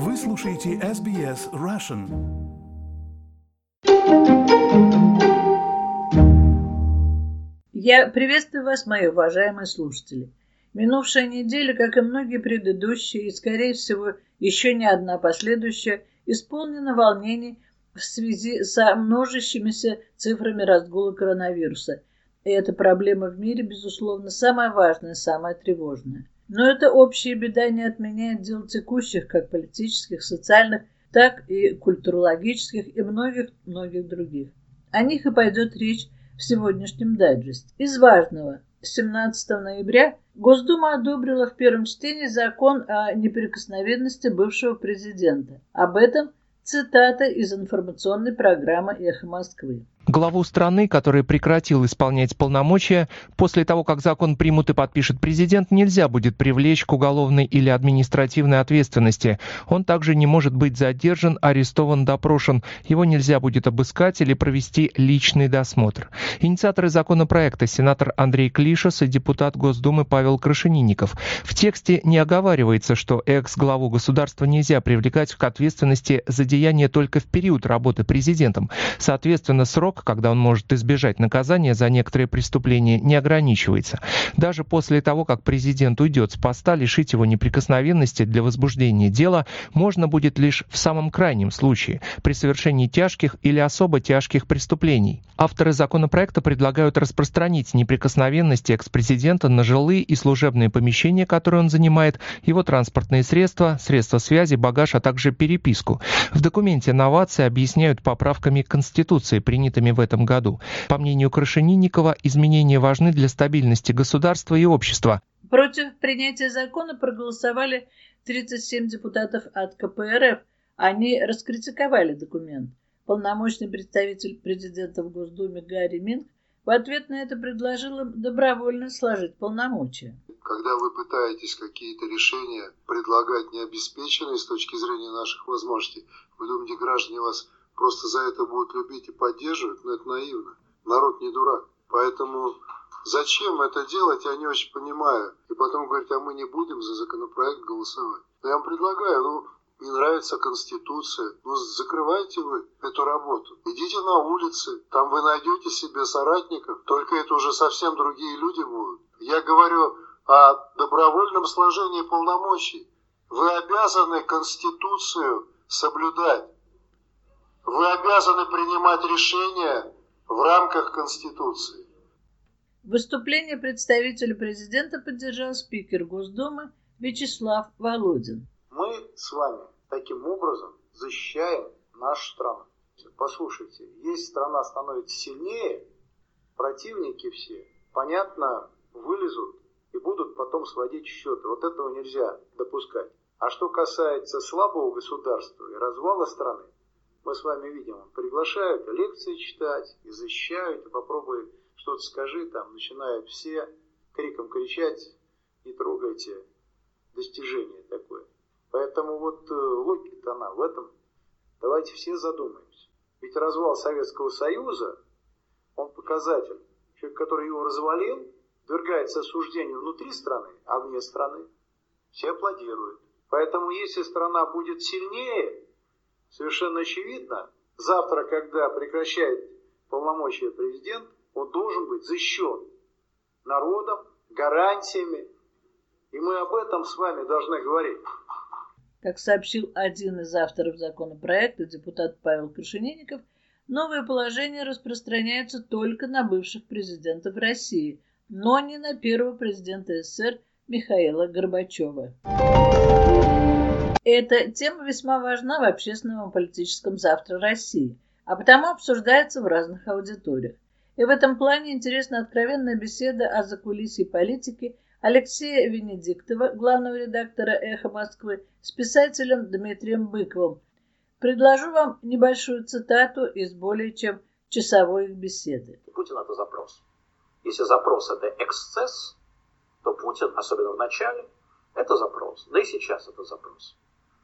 Вы слушаете SBS Russian. Я приветствую вас, мои уважаемые слушатели. Минувшая неделя, как и многие предыдущие, и, скорее всего, еще не одна последующая, исполнена волнений в связи со множащимися цифрами разгула коронавируса. И эта проблема в мире, безусловно, самая важная, самая тревожная. Но эта общая беда не отменяет дел текущих, как политических, социальных, так и культурологических и многих-многих других. О них и пойдет речь в сегодняшнем дайджесте. Из важного. 17 ноября Госдума одобрила в первом чтении закон о неприкосновенности бывшего президента. Об этом цитата из информационной программы «Эхо Москвы». Главу страны, который прекратил исполнять полномочия, после того, как закон примут и подпишет президент, нельзя будет привлечь к уголовной или административной ответственности. Он также не может быть задержан, арестован, допрошен. Его нельзя будет обыскать или провести личный досмотр. Инициаторы законопроекта сенатор Андрей Клишес и депутат Госдумы Павел Крашенинников. В тексте не оговаривается, что экс-главу государства нельзя привлекать к ответственности за деяния только в период работы президентом. Соответственно, срок когда он может избежать наказания за некоторые преступления, не ограничивается. Даже после того, как президент уйдет с поста, лишить его неприкосновенности для возбуждения дела можно будет лишь в самом крайнем случае, при совершении тяжких или особо тяжких преступлений. Авторы законопроекта предлагают распространить неприкосновенность экс-президента на жилые и служебные помещения, которые он занимает, его транспортные средства, средства связи, багаж, а также переписку. В документе новации объясняют поправками Конституции, принятыми выборами в этом году. По мнению Крашенинникова, изменения важны для стабильности государства и общества. Против принятия закона проголосовали 37 депутатов от КПРФ. Они раскритиковали документ. Полномочный представитель президента в Госдуме Гарри Минг в ответ на это предложил им добровольно сложить полномочия. Когда вы пытаетесь какие-то решения предлагать необеспеченные с точки зрения наших возможностей, вы думаете, граждане вас просто за это будут любить и поддерживать, но это наивно. Народ не дурак. Поэтому зачем это делать, я не очень понимаю. И потом говорить, а мы не будем за законопроект голосовать. Но я вам предлагаю, ну, не нравится Конституция, ну закрывайте вы эту работу. Идите на улицы, там вы найдете себе соратников, только это уже совсем другие люди будут. Я говорю о добровольном сложении полномочий. Вы обязаны Конституцию соблюдать. Вы обязаны принимать решения в рамках Конституции. Выступление представителя президента поддержал спикер Госдумы Вячеслав Володин. Мы с вами таким образом защищаем нашу страну. Послушайте, если страна становится сильнее, противники все, понятно, вылезут и будут потом сводить счеты. Вот этого нельзя допускать. А что касается слабого государства и развала страны, мы с вами видим, приглашают лекции читать и защищают, и попробуй что-то скажи, там начинают все криком кричать, не трогайте достижение такое. Поэтому вот э, логика-то она в этом. Давайте все задумаемся. Ведь развал Советского Союза, он показатель. Человек, который его развалил, подвергается осуждению внутри страны, а вне страны. Все аплодируют. Поэтому если страна будет сильнее, совершенно очевидно, завтра, когда прекращает полномочия президент, он должен быть защищен народом, гарантиями. И мы об этом с вами должны говорить. Как сообщил один из авторов законопроекта, депутат Павел Крашенинников, новое положение распространяется только на бывших президентов России, но не на первого президента СССР Михаила Горбачева. Эта тема весьма важна в общественном и политическом завтра России, а потому обсуждается в разных аудиториях. И в этом плане интересна откровенная беседа о закулисье политики Алексея Венедиктова, главного редактора «Эхо Москвы», с писателем Дмитрием Быковым. Предложу вам небольшую цитату из более чем часовой беседы. Путин – это запрос. Если запрос – это эксцесс, то Путин, особенно в начале, это запрос. Да и сейчас это запрос.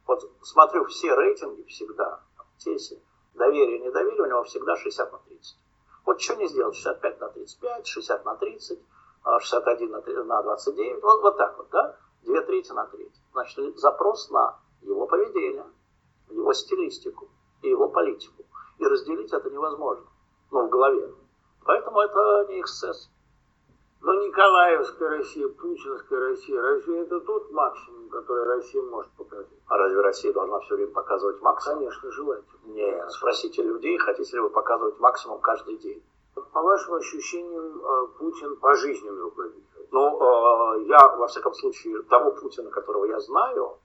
Вот смотрю все рейтинги всегда, тесе, доверие, недоверие, у него всегда 60 на 30. Вот что не сделать, 65 на 35, 60 на 30, 61 на 29, вот, вот так вот, да? Две трети на треть. Значит, запрос на его поведение. стилистику и его политику. И разделить это невозможно. Ну, в голове. Поэтому это не эксцесс. Но Николаевская Россия, Путинская Россия, разве это тот максимум, который Россия может показать? А разве Россия должна все время показывать максимум? Конечно, желательно. Нет, спросите людей, хотите ли вы показывать максимум каждый день. По вашим ощущениям, э, Путин пожизненный руководитель? Ну, э, я, во всяком случае, того Путина, которого я знаю,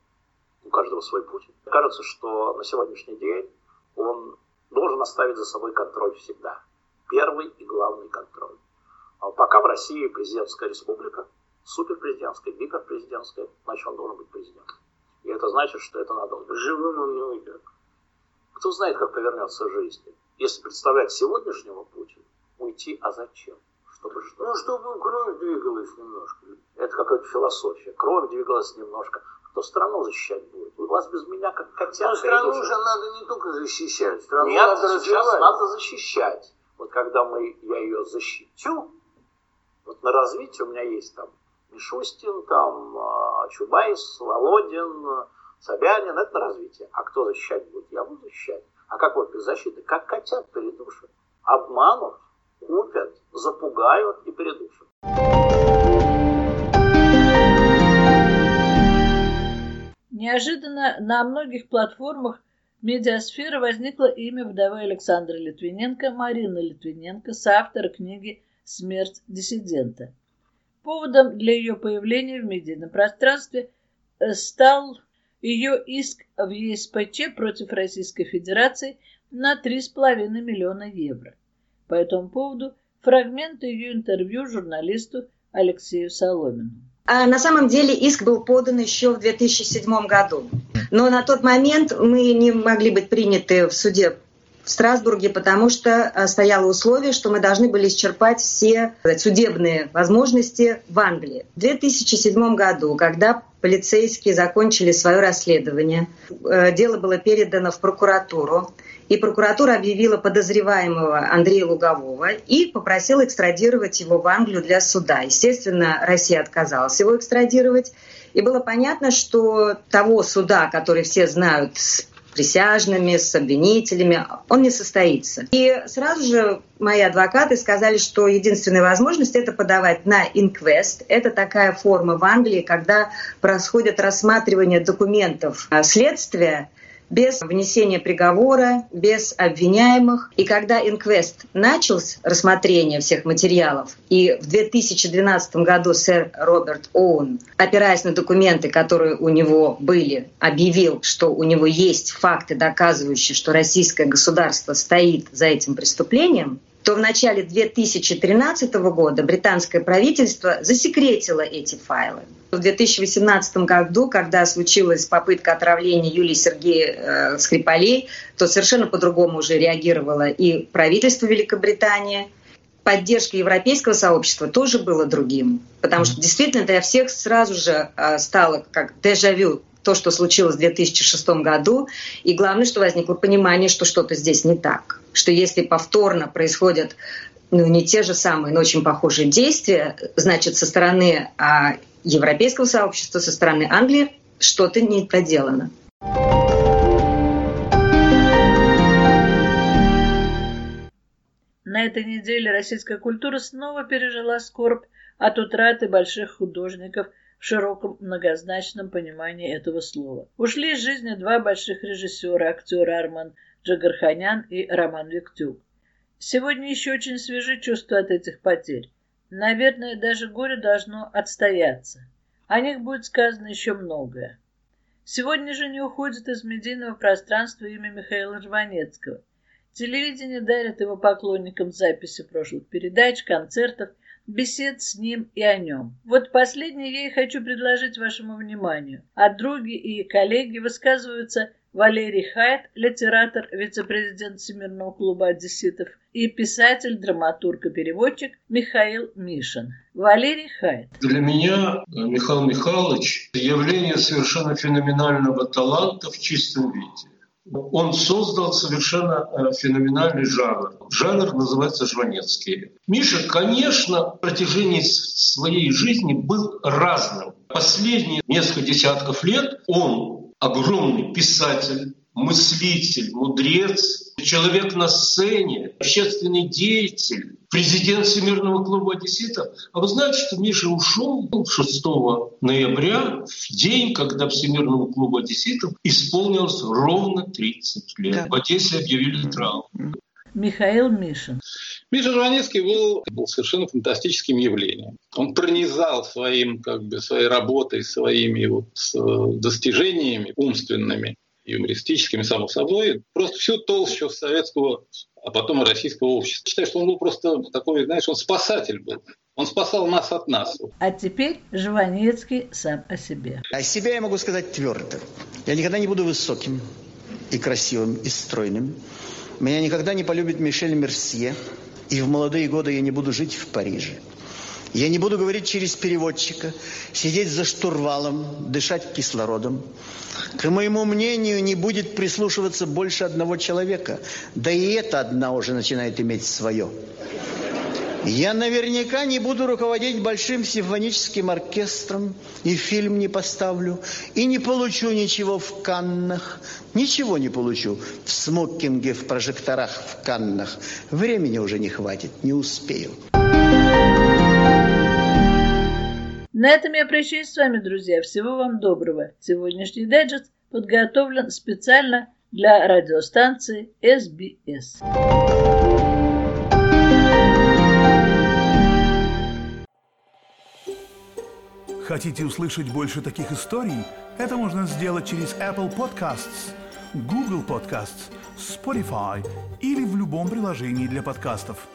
у каждого свой Путин, кажется, что на сегодняшний день он должен оставить за собой контроль всегда. Первый и главный контроль. А пока в России президентская республика, суперпрезидентская, гиперпрезидентская, значит, он должен быть президентом. И это значит, что это надолго. Живым он не уйдет. Кто знает, как повернется жизнь. Если представлять сегодняшнего Путина, уйти, а зачем? Чтобы что? Ну, чтобы кровь двигалась немножко. Это какая-то философия. Кровь двигалась немножко. Кто страну защищать будет? У вас без меня как котята. Но страну же надо не только защищать. Страну Нет, надо сейчас развивать. надо защищать. Вот когда мы, я ее защитю, вот на развитие у меня есть там Мишустин, там а, Чубайс, Володин, Собянин, это на развитие. А кто защищать будет? Я буду защищать. А как вот без защиты? Как котят передушат. Обманут, купят, запугают и передушат. Неожиданно на многих платформах медиасферы возникло имя вдовы Александра Литвиненко, Марины Литвиненко, соавтора книги «Смерть диссидента». Поводом для ее появления в медийном пространстве э, стал ее иск в ЕСПЧ против Российской Федерации на 3,5 миллиона евро. По этому поводу фрагменты ее интервью журналисту Алексею Соломину. А на самом деле иск был подан еще в 2007 году. Но на тот момент мы не могли быть приняты в суде в Страсбурге, потому что а, стояло условие, что мы должны были исчерпать все судебные возможности в Англии. В 2007 году, когда полицейские закончили свое расследование, э, дело было передано в прокуратуру, и прокуратура объявила подозреваемого Андрея Лугового и попросила экстрадировать его в Англию для суда. Естественно, Россия отказалась его экстрадировать. И было понятно, что того суда, который все знают с присяжными, с обвинителями, он не состоится. И сразу же мои адвокаты сказали, что единственная возможность это подавать на инквест. Это такая форма в Англии, когда происходит рассматривание документов следствия без внесения приговора, без обвиняемых. И когда инквест начал рассмотрение всех материалов, и в 2012 году сэр Роберт Оуэн, опираясь на документы, которые у него были, объявил, что у него есть факты, доказывающие, что российское государство стоит за этим преступлением, то в начале 2013 года британское правительство засекретило эти файлы. В 2018 году, когда случилась попытка отравления Юлии Сергея э, Скрипалей, то совершенно по-другому уже реагировало и правительство Великобритании. Поддержка европейского сообщества тоже было другим, потому что действительно для всех сразу же э, стало как дежавю то, что случилось в 2006 году. И главное, что возникло понимание, что что-то здесь не так. Что если повторно происходят ну, не те же самые, но очень похожие действия, значит, со стороны а, европейского сообщества, со стороны Англии что-то не проделано. На этой неделе российская культура снова пережила скорбь от утраты больших художников в широком многозначном понимании этого слова. Ушли из жизни два больших режиссера, актеры Арман Джагарханян и Роман Виктюк. Сегодня еще очень свежи чувства от этих потерь. Наверное, даже горе должно отстояться. О них будет сказано еще многое. Сегодня же не уходит из медийного пространства имя Михаила Жванецкого. Телевидение дарит его поклонникам записи прошлых передач, концертов, бесед с ним и о нем. Вот последнее я и хочу предложить вашему вниманию. А други и коллеги высказываются Валерий Хайт, литератор, вице-президент Всемирного клуба одесситов, и писатель, драматург и переводчик Михаил Мишин. Валерий Хайт. Для меня э, Михаил Михайлович – явление совершенно феноменального таланта в чистом виде. Он создал совершенно э, феноменальный жанр. Жанр называется жванецкий. Миша, конечно, в протяжении своей жизни был разным. Последние несколько десятков лет он огромный писатель, мыслитель, мудрец, человек на сцене, общественный деятель, президент Всемирного клуба одесситов. А вы знаете, что Миша ушел 6 ноября, в день, когда Всемирному клубу одесситов исполнилось ровно 30 лет. Да. В Одессе объявили травму. Михаил Мишин. Миша Жванецкий был, был совершенно фантастическим явлением. Он пронизал своим, как бы, своей работой, своими вот, э, достижениями умственными юмористическими, само собой, просто всю толщу советского, а потом и российского общества. Считаю, что он был просто такой, знаешь, он спасатель был. Он спасал нас от нас. А теперь Жванецкий сам о себе. О себе я могу сказать твердо. Я никогда не буду высоким и красивым и стройным. Меня никогда не полюбит Мишель Мерсье. И в молодые годы я не буду жить в Париже. Я не буду говорить через переводчика, сидеть за штурвалом, дышать кислородом. К моему мнению, не будет прислушиваться больше одного человека. Да и это одна уже начинает иметь свое. Я наверняка не буду руководить большим симфоническим оркестром, и фильм не поставлю, и не получу ничего в Каннах. Ничего не получу в смокинге, в прожекторах в Каннах. Времени уже не хватит, не успею. На этом я прощаюсь с вами, друзья. Всего вам доброго. Сегодняшний дайджест подготовлен специально для радиостанции SBS. Хотите услышать больше таких историй? Это можно сделать через Apple Podcasts, Google Podcasts, Spotify или в любом приложении для подкастов.